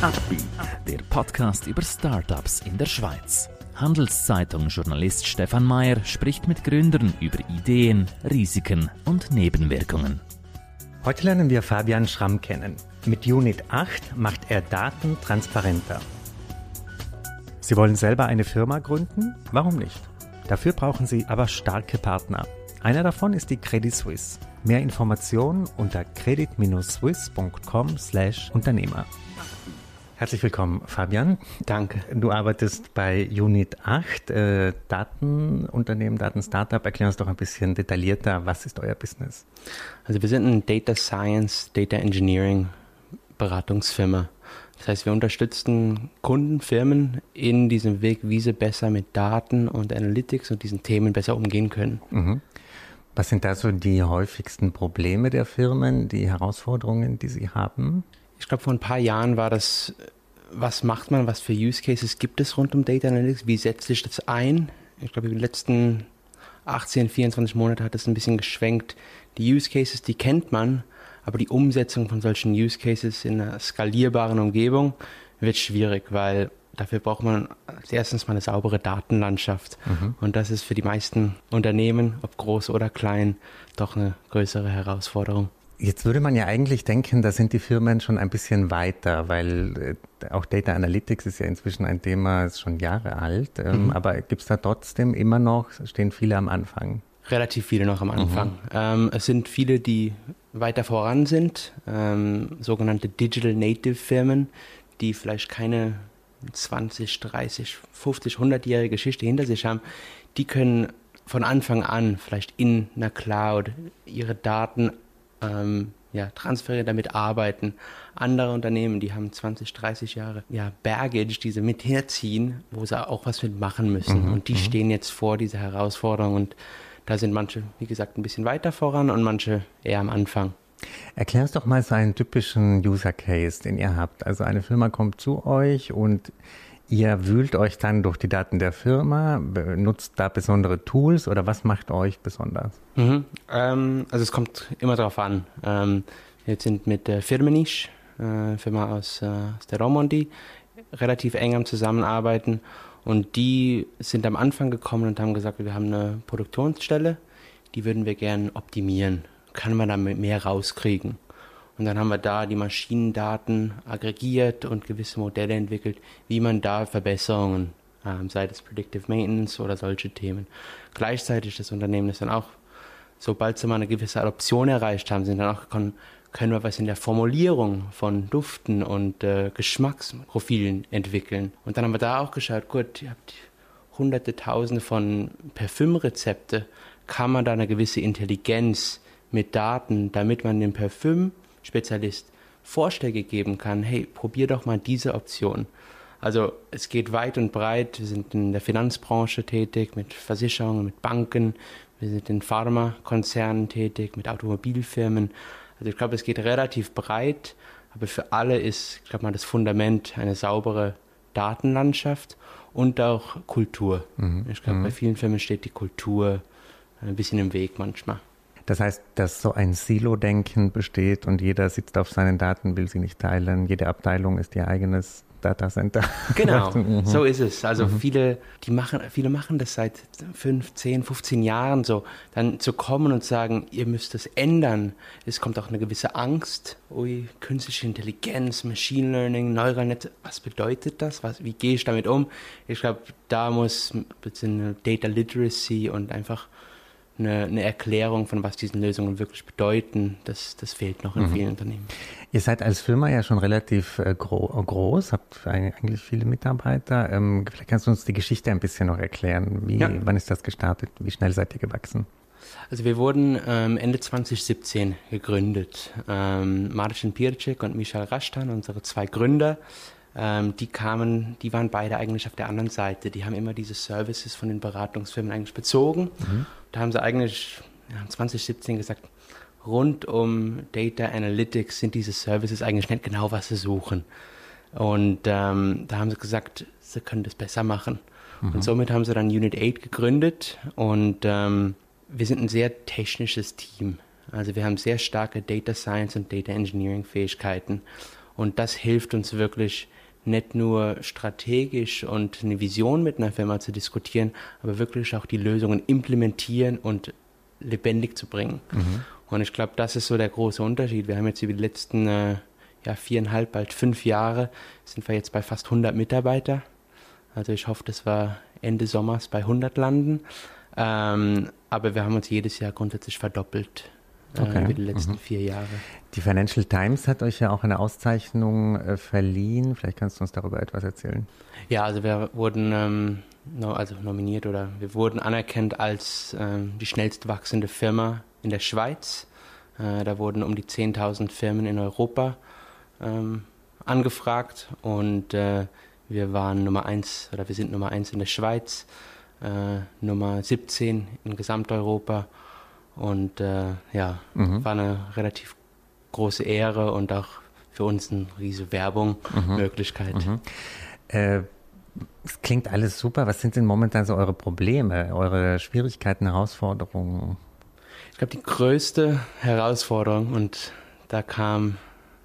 Upbeat, der Podcast über Startups in der Schweiz. Handelszeitung Journalist Stefan Mayer spricht mit Gründern über Ideen, Risiken und Nebenwirkungen. Heute lernen wir Fabian Schramm kennen. Mit Unit 8 macht er Daten transparenter. Sie wollen selber eine Firma gründen? Warum nicht? Dafür brauchen Sie aber starke Partner. Einer davon ist die Credit Suisse. Mehr Informationen unter credit-swiss.com/Unternehmer. Herzlich willkommen, Fabian. Danke. Du arbeitest bei Unit 8, äh, Datenunternehmen, Datenstartup. Erklär uns doch ein bisschen detaillierter, was ist euer Business? Also wir sind ein Data Science, Data Engineering Beratungsfirma. Das heißt, wir unterstützen Kunden, Firmen in diesem Weg, wie sie besser mit Daten und Analytics und diesen Themen besser umgehen können. Mhm. Was sind da so die häufigsten Probleme der Firmen, die Herausforderungen, die sie haben? Ich glaube, vor ein paar Jahren war das, was macht man, was für Use Cases gibt es rund um Data Analytics, wie setze ich das ein? Ich glaube, in den letzten 18, 24 Monaten hat es ein bisschen geschwenkt. Die Use Cases, die kennt man, aber die Umsetzung von solchen Use Cases in einer skalierbaren Umgebung wird schwierig, weil dafür braucht man als erstens mal eine saubere Datenlandschaft. Mhm. Und das ist für die meisten Unternehmen, ob groß oder klein, doch eine größere Herausforderung. Jetzt würde man ja eigentlich denken, da sind die Firmen schon ein bisschen weiter, weil äh, auch Data Analytics ist ja inzwischen ein Thema, ist schon Jahre alt. Ähm, mhm. Aber gibt es da trotzdem immer noch, stehen viele am Anfang? Relativ viele noch am Anfang. Mhm. Ähm, es sind viele, die weiter voran sind, ähm, sogenannte Digital Native Firmen, die vielleicht keine 20, 30, 50, 100-jährige Geschichte hinter sich haben. Die können von Anfang an vielleicht in einer Cloud ihre Daten ähm, ja, transferieren, damit arbeiten. Andere Unternehmen, die haben 20, 30 Jahre ja, Baggage, die sie mit herziehen, wo sie auch was mitmachen müssen. Mhm, und die mhm. stehen jetzt vor dieser Herausforderung und da sind manche, wie gesagt, ein bisschen weiter voran und manche eher am Anfang. Erklär uns doch mal so einen typischen User Case, den ihr habt. Also eine Firma kommt zu euch und Ihr wühlt euch dann durch die Daten der Firma, nutzt da besondere Tools oder was macht euch besonders? Mhm. Ähm, also es kommt immer darauf an. Ähm, wir sind mit der Firmenisch, äh, Firma aus, äh, aus der Romandie, relativ eng am Zusammenarbeiten und die sind am Anfang gekommen und haben gesagt, wir haben eine Produktionsstelle, die würden wir gerne optimieren. Kann man da mehr rauskriegen? Und dann haben wir da die Maschinendaten aggregiert und gewisse Modelle entwickelt, wie man da Verbesserungen, ähm, sei es Predictive Maintenance oder solche Themen. Gleichzeitig das Unternehmen ist dann auch, sobald sie mal eine gewisse Adoption erreicht haben, sind dann auch gekommen, können wir was in der Formulierung von Duften und äh, Geschmacksprofilen entwickeln. Und dann haben wir da auch geschaut, gut, ihr habt hunderte, tausende von Parfümrezepte, kann man da eine gewisse Intelligenz mit Daten, damit man den Parfüm Spezialist Vorschläge geben kann, hey, probier doch mal diese Option. Also es geht weit und breit. Wir sind in der Finanzbranche tätig, mit Versicherungen, mit Banken. Wir sind in Pharmakonzernen tätig, mit Automobilfirmen. Also ich glaube, es geht relativ breit, aber für alle ist, ich glaube mal, das Fundament eine saubere Datenlandschaft und auch Kultur. Mhm. Ich glaube, mhm. bei vielen Firmen steht die Kultur ein bisschen im Weg manchmal. Das heißt, dass so ein Silo-Denken besteht und jeder sitzt auf seinen Daten, will sie nicht teilen. Jede Abteilung ist ihr eigenes Datacenter. Genau, mhm. so ist es. Also mhm. viele, die machen, viele machen das seit 5, 10, 15 Jahren so. Dann zu kommen und sagen, ihr müsst das ändern. Es kommt auch eine gewisse Angst. Ui, künstliche Intelligenz, Machine Learning, Neuronetze. Was bedeutet das? Was, wie gehe ich damit um? Ich glaube, da muss ein bisschen Data Literacy und einfach eine, eine, Erklärung von was diese Lösungen wirklich bedeuten, das, das fehlt noch in mhm. vielen Unternehmen. Ihr seid als Firma ja schon relativ äh, gro groß, habt eigentlich viele Mitarbeiter. Ähm, vielleicht kannst du uns die Geschichte ein bisschen noch erklären. Wie, ja. Wann ist das gestartet? Wie schnell seid ihr gewachsen? Also wir wurden ähm, Ende 2017 gegründet. Ähm, Marcin Pircek und Michal Rashtan, unsere zwei Gründer, ähm, die kamen, die waren beide eigentlich auf der anderen Seite. Die haben immer diese Services von den Beratungsfirmen eigentlich bezogen. Mhm. Da haben sie eigentlich ja, 2017 gesagt, rund um Data Analytics sind diese Services eigentlich nicht genau, was sie suchen. Und ähm, da haben sie gesagt, sie können das besser machen. Mhm. Und somit haben sie dann Unit 8 gegründet und ähm, wir sind ein sehr technisches Team. Also wir haben sehr starke Data Science und Data Engineering Fähigkeiten. Und das hilft uns wirklich, nicht nur strategisch und eine Vision mit einer Firma zu diskutieren, aber wirklich auch die Lösungen implementieren und lebendig zu bringen. Mhm. Und ich glaube, das ist so der große Unterschied. Wir haben jetzt über die letzten äh, ja, viereinhalb, bald fünf Jahre, sind wir jetzt bei fast 100 Mitarbeiter. Also ich hoffe, dass wir Ende Sommers bei 100 landen. Ähm, aber wir haben uns jedes Jahr grundsätzlich verdoppelt okay. über die letzten mhm. vier Jahre. Die Financial Times hat euch ja auch eine Auszeichnung äh, verliehen. Vielleicht kannst du uns darüber etwas erzählen. Ja, also wir wurden ähm, no, also nominiert oder wir wurden anerkannt als ähm, die schnellst wachsende Firma in der Schweiz. Äh, da wurden um die 10.000 Firmen in Europa ähm, angefragt und äh, wir waren Nummer eins oder wir sind Nummer eins in der Schweiz äh, Nummer 17 in Gesamteuropa. Und äh, ja, mhm. war eine relativ große Ehre und auch für uns eine riesige Werbung, mhm. Möglichkeit. Mhm. Äh, es klingt alles super. Was sind denn momentan so eure Probleme, eure Schwierigkeiten, Herausforderungen? Ich glaube, die größte Herausforderung, und da kam,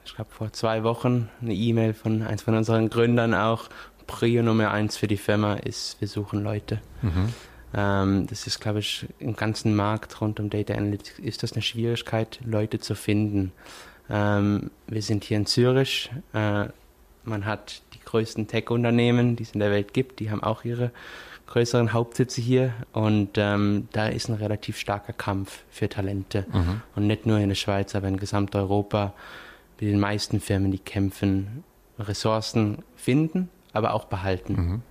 ich glaube, vor zwei Wochen eine E-Mail von eins von unseren Gründern auch, Prio Nummer eins für die Firma ist, wir suchen Leute. Mhm. Ähm, das ist, glaube ich, im ganzen Markt rund um Data Analytics ist das eine Schwierigkeit, Leute zu finden. Ähm, wir sind hier in Zürich. Äh, man hat die größten Tech-Unternehmen, die es in der Welt gibt, die haben auch ihre größeren Hauptsitze hier und ähm, da ist ein relativ starker Kampf für Talente mhm. und nicht nur in der Schweiz, aber in Gesamteuropa. Mit den meisten Firmen, die kämpfen, Ressourcen finden aber auch behalten. Mhm.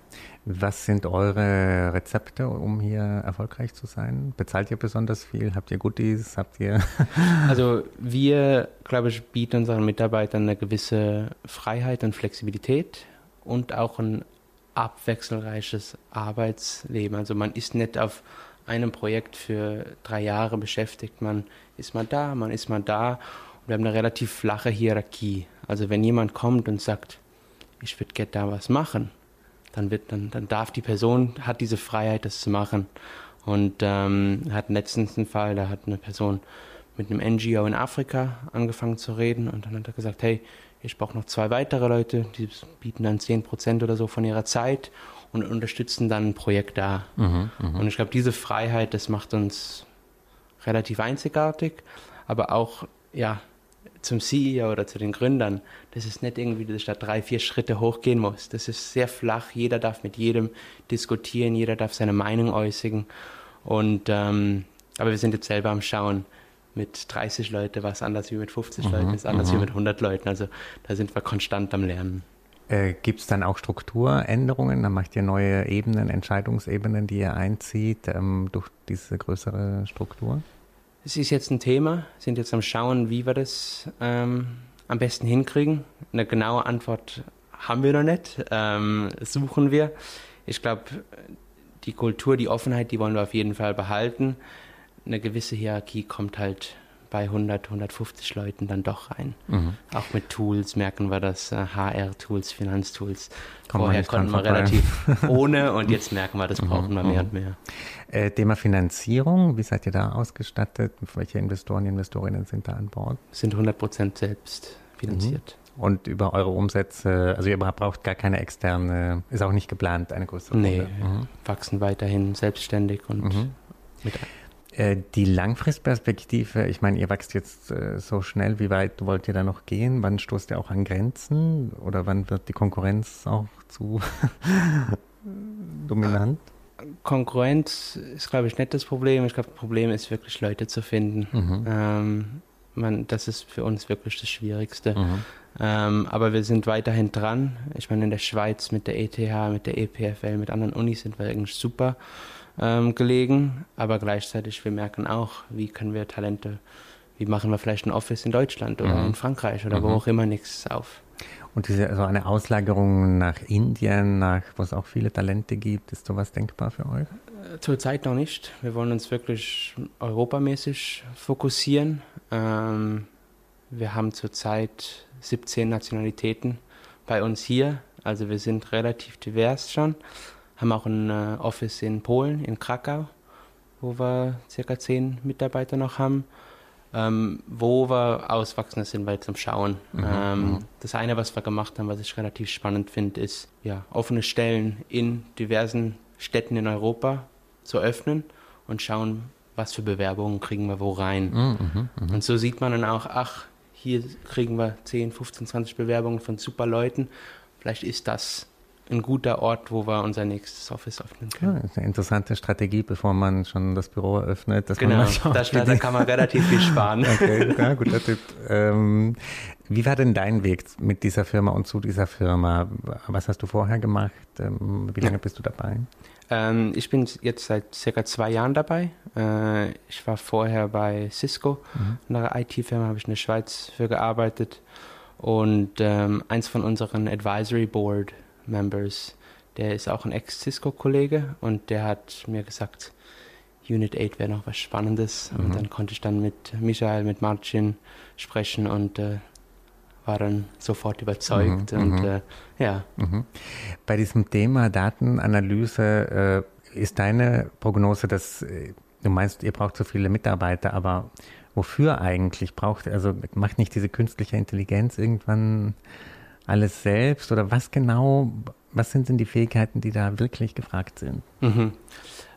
Was sind eure Rezepte, um hier erfolgreich zu sein? Bezahlt ihr besonders viel? Habt ihr Goodies? Habt ihr? also wir, glaube ich, bieten unseren Mitarbeitern eine gewisse Freiheit und Flexibilität und auch ein abwechselreiches Arbeitsleben. Also man ist nicht auf einem Projekt für drei Jahre beschäftigt. Man ist mal da, man ist mal da. Und wir haben eine relativ flache Hierarchie. Also wenn jemand kommt und sagt, ich würde gerne da was machen, dann wird dann, dann darf die Person, hat diese Freiheit, das zu machen. Und ähm, hat letztens einen Fall, da hat eine Person mit einem NGO in Afrika angefangen zu reden und dann hat er gesagt, hey, ich brauche noch zwei weitere Leute, die bieten dann 10% oder so von ihrer Zeit und unterstützen dann ein Projekt da. Mhm, mh. Und ich glaube, diese Freiheit, das macht uns relativ einzigartig, aber auch, ja, zum CEO oder zu den Gründern, das ist nicht irgendwie, dass ich da drei, vier Schritte hochgehen muss. Das ist sehr flach. Jeder darf mit jedem diskutieren, jeder darf seine Meinung äußern. Und ähm, aber wir sind jetzt selber am Schauen. Mit 30 Leuten was anders wie mit 50 mhm, Leuten, ist anders mhm. wie mit 100 Leuten. Also da sind wir konstant am Lernen. Äh, Gibt es dann auch Strukturänderungen? Dann macht ihr neue Ebenen, Entscheidungsebenen, die ihr einzieht ähm, durch diese größere Struktur? Es ist jetzt ein Thema, sind jetzt am Schauen, wie wir das ähm, am besten hinkriegen. Eine genaue Antwort haben wir noch nicht, ähm, suchen wir. Ich glaube, die Kultur, die Offenheit, die wollen wir auf jeden Fall behalten. Eine gewisse Hierarchie kommt halt bei 100, 150 Leuten dann doch rein. Mhm. Auch mit Tools merken wir das, äh, HR-Tools, Finanztools. Kommt Vorher konnten wir relativ ohne und jetzt merken wir, das mhm, brauchen wir mehr und mehr. Äh, Thema Finanzierung, wie seid ihr da ausgestattet? Welche Investoren, Investorinnen sind da an Bord? Sind 100 Prozent selbst finanziert. Mhm. Und über eure Umsätze, also ihr braucht gar keine externe, ist auch nicht geplant, eine größere Nee, mhm. wachsen weiterhin selbstständig und mhm. mit äh, die Langfristperspektive, ich meine, ihr wächst jetzt äh, so schnell, wie weit wollt ihr da noch gehen? Wann stoßt ihr auch an Grenzen oder wann wird die Konkurrenz auch zu dominant? Konkurrenz ist, glaube ich, nicht das Problem. Ich glaube, das Problem ist wirklich, Leute zu finden. Mhm. Ähm, man, das ist für uns wirklich das Schwierigste. Mhm. Ähm, aber wir sind weiterhin dran. Ich meine, in der Schweiz mit der ETH, mit der EPFL, mit anderen Unis sind wir eigentlich super ähm, gelegen, aber gleichzeitig wir merken auch, wie können wir Talente, wie machen wir vielleicht ein Office in Deutschland oder mhm. in Frankreich oder mhm. wo auch immer nichts auf. Und diese, so eine Auslagerung nach Indien, nach, wo es auch viele Talente gibt, ist sowas denkbar für euch? Äh, zurzeit noch nicht. Wir wollen uns wirklich europamäßig fokussieren. Ähm, wir haben zurzeit 17 Nationalitäten bei uns hier. Also wir sind relativ divers schon haben auch ein äh, Office in Polen, in Krakau, wo wir circa zehn Mitarbeiter noch haben. Ähm, wo wir auswachsen, sind jetzt am Schauen. Mhm. Ähm, mhm. das eine, was wir gemacht haben, was ich relativ spannend finde, ist ja, offene Stellen in diversen Städten in Europa zu öffnen und schauen, was für Bewerbungen kriegen wir wo rein. Mhm, mh, Und so sieht man dann auch, ach, hier kriegen wir 10, 15, 20 Bewerbungen von super Leuten. Vielleicht ist das ein guter Ort, wo wir unser nächstes Office öffnen können. Ja, das ist eine interessante Strategie, bevor man schon das Büro eröffnet. Dass genau, man schaut, da, da kann man relativ viel sparen. Okay, ja, guter Tipp. Ähm, wie war denn dein Weg mit dieser Firma und zu dieser Firma? Was hast du vorher gemacht? Ähm, wie lange bist du dabei? Ähm, ich bin jetzt seit circa zwei Jahren dabei. Äh, ich war vorher bei Cisco, mhm. einer IT-Firma, habe ich in der Schweiz für gearbeitet. Und ähm, eins von unseren Advisory Board Members, der ist auch ein Ex-Cisco-Kollege und der hat mir gesagt, Unit 8 wäre noch was Spannendes. Mhm. Und dann konnte ich dann mit Michael, mit Marcin sprechen und äh, war dann sofort überzeugt. Mhm, und mhm. äh, ja. Mhm. Bei diesem Thema Datenanalyse äh, ist deine Prognose, dass äh, du meinst, ihr braucht so viele Mitarbeiter, aber wofür eigentlich braucht, also macht nicht diese künstliche Intelligenz irgendwann alles selbst oder was genau, was sind denn die Fähigkeiten, die da wirklich gefragt sind? Mhm.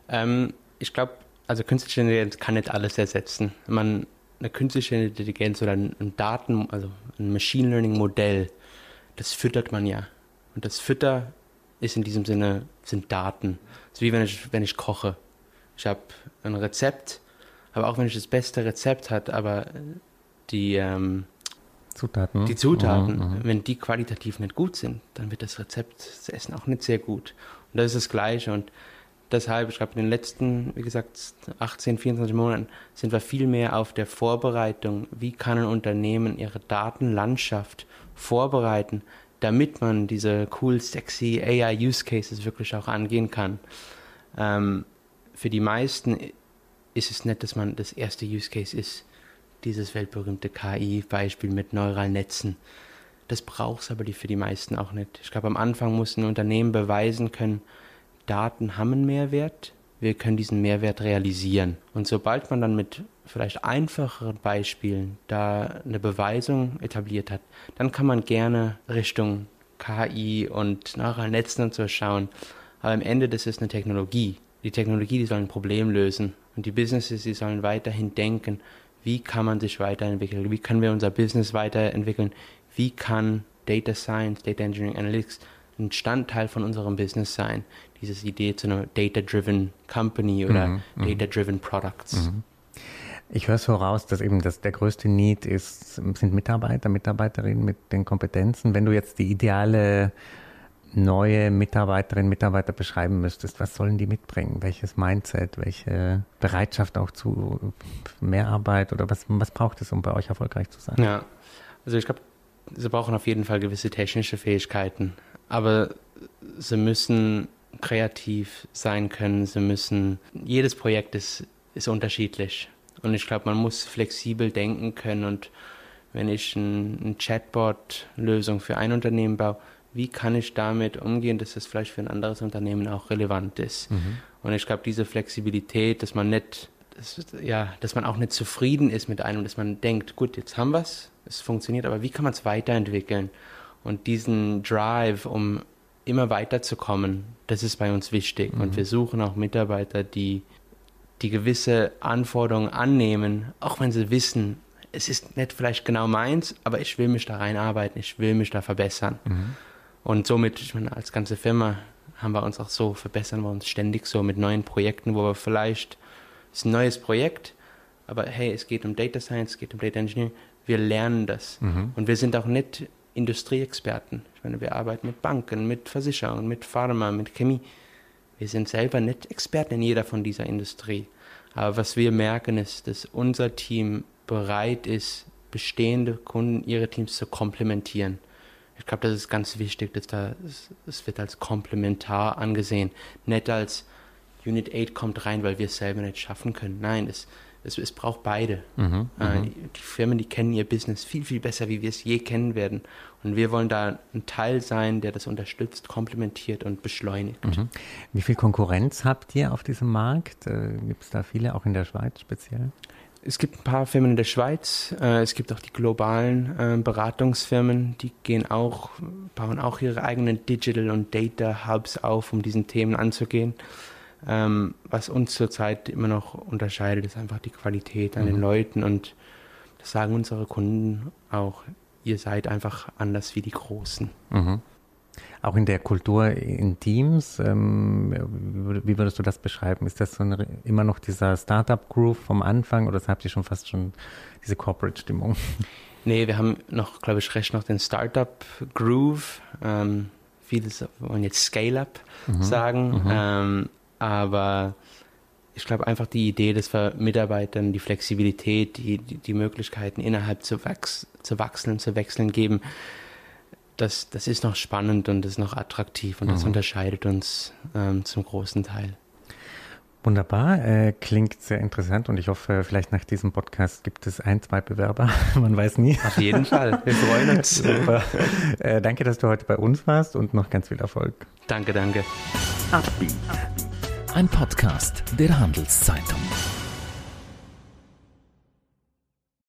Ähm, ich glaube, also künstliche Intelligenz kann nicht alles ersetzen. Man, eine künstliche Intelligenz oder ein, ein Daten, also ein Machine Learning Modell, das füttert man ja. Und das Fütter ist in diesem Sinne, sind Daten. Ist wie wenn ich, wenn ich koche. Ich habe ein Rezept, aber auch wenn ich das beste Rezept habe, aber die, ähm, Zutaten. Die Zutaten, mhm, mhm. wenn die qualitativ nicht gut sind, dann wird das Rezept, das Essen auch nicht sehr gut. Und das ist das Gleiche. Und deshalb, ich glaube, in den letzten, wie gesagt, 18, 24 Monaten sind wir viel mehr auf der Vorbereitung. Wie kann ein Unternehmen ihre Datenlandschaft vorbereiten, damit man diese cool, sexy AI-Use-Cases wirklich auch angehen kann? Ähm, für die meisten ist es nicht, dass man das erste Use-Case ist dieses weltberühmte KI-Beispiel mit neuralen Netzen. Das braucht es aber für die meisten auch nicht. Ich glaube, am Anfang muss ein Unternehmen beweisen können, Daten haben einen Mehrwert, wir können diesen Mehrwert realisieren. Und sobald man dann mit vielleicht einfacheren Beispielen da eine Beweisung etabliert hat, dann kann man gerne Richtung KI und neuralen Netzen und so schauen. Aber am Ende, das ist eine Technologie. Die Technologie, die soll ein Problem lösen. Und die Businesses, die sollen weiterhin denken, wie kann man sich weiterentwickeln, wie können wir unser Business weiterentwickeln, wie kann Data Science, Data Engineering Analytics ein Standteil von unserem Business sein, diese Idee zu einer Data-Driven Company oder mhm, mhm, Data-Driven Products. Mhm. Ich höre so raus, dass eben das, der größte Need ist, sind Mitarbeiter, Mitarbeiterinnen mit den Kompetenzen. Wenn du jetzt die ideale neue Mitarbeiterinnen, Mitarbeiter beschreiben müsstest, was sollen die mitbringen? Welches Mindset, welche Bereitschaft auch zu mehr Arbeit oder was, was braucht es, um bei euch erfolgreich zu sein? Ja, also ich glaube, sie brauchen auf jeden Fall gewisse technische Fähigkeiten, aber sie müssen kreativ sein können, sie müssen, jedes Projekt ist, ist unterschiedlich und ich glaube, man muss flexibel denken können und wenn ich ein, ein Chatbot-Lösung für ein Unternehmen baue, wie kann ich damit umgehen, dass das vielleicht für ein anderes Unternehmen auch relevant ist. Mhm. Und ich glaube, diese Flexibilität, dass man nicht, dass, ja, dass man auch nicht zufrieden ist mit einem, dass man denkt, gut, jetzt haben wir es, es funktioniert, aber wie kann man es weiterentwickeln? Und diesen Drive, um immer weiterzukommen, das ist bei uns wichtig. Mhm. Und wir suchen auch Mitarbeiter, die die gewisse Anforderungen annehmen, auch wenn sie wissen, es ist nicht vielleicht genau meins, aber ich will mich da reinarbeiten, ich will mich da verbessern. Mhm. Und somit, ich meine, als ganze Firma haben wir uns auch so, verbessern wir uns ständig so mit neuen Projekten, wo wir vielleicht, es ist ein neues Projekt, aber hey, es geht um Data Science, es geht um Data Engineering, wir lernen das. Mhm. Und wir sind auch nicht Industrieexperten. Ich meine, wir arbeiten mit Banken, mit Versicherungen, mit Pharma, mit Chemie. Wir sind selber nicht Experten in jeder von dieser Industrie. Aber was wir merken ist, dass unser Team bereit ist, bestehende Kunden, ihre Teams zu komplementieren. Ich glaube, das ist ganz wichtig, dass da, es, es wird als komplementar angesehen, nicht als Unit 8 kommt rein, weil wir es selber nicht schaffen können. Nein, es, es, es braucht beide. Mhm, äh, mhm. die Firmen, die kennen ihr Business viel, viel besser, wie wir es je kennen werden. Und wir wollen da ein Teil sein, der das unterstützt, komplementiert und beschleunigt. Mhm. Wie viel Konkurrenz habt ihr auf diesem Markt? Äh, Gibt es da viele, auch in der Schweiz speziell? Es gibt ein paar Firmen in der Schweiz. Äh, es gibt auch die globalen äh, Beratungsfirmen, die gehen auch, bauen auch ihre eigenen Digital und Data Hubs auf, um diesen Themen anzugehen. Ähm, was uns zurzeit immer noch unterscheidet, ist einfach die Qualität an mhm. den Leuten und das sagen unsere Kunden auch. Ihr seid einfach anders wie die Großen. Mhm. Auch in der Kultur in Teams, ähm, wie würdest du das beschreiben? Ist das so eine, immer noch dieser Startup-Groove vom Anfang oder habt ihr schon fast schon diese Corporate-Stimmung? Nee, wir haben noch, glaube ich, recht noch den Startup-Groove. Ähm, viele wollen jetzt Scale-Up mhm. sagen. Mhm. Ähm, aber ich glaube einfach die Idee, dass wir Mitarbeitern die Flexibilität, die, die, die Möglichkeiten innerhalb zu, wachs, zu wachsen, zu wechseln geben, das, das ist noch spannend und ist noch attraktiv und das mhm. unterscheidet uns ähm, zum großen Teil. Wunderbar, äh, klingt sehr interessant und ich hoffe, vielleicht nach diesem Podcast gibt es ein, zwei Bewerber. Man weiß nie. Auf jeden Fall, wir freuen uns. Super. Äh, danke, dass du heute bei uns warst und noch ganz viel Erfolg. Danke, danke. Ein Podcast der Handelszeitung.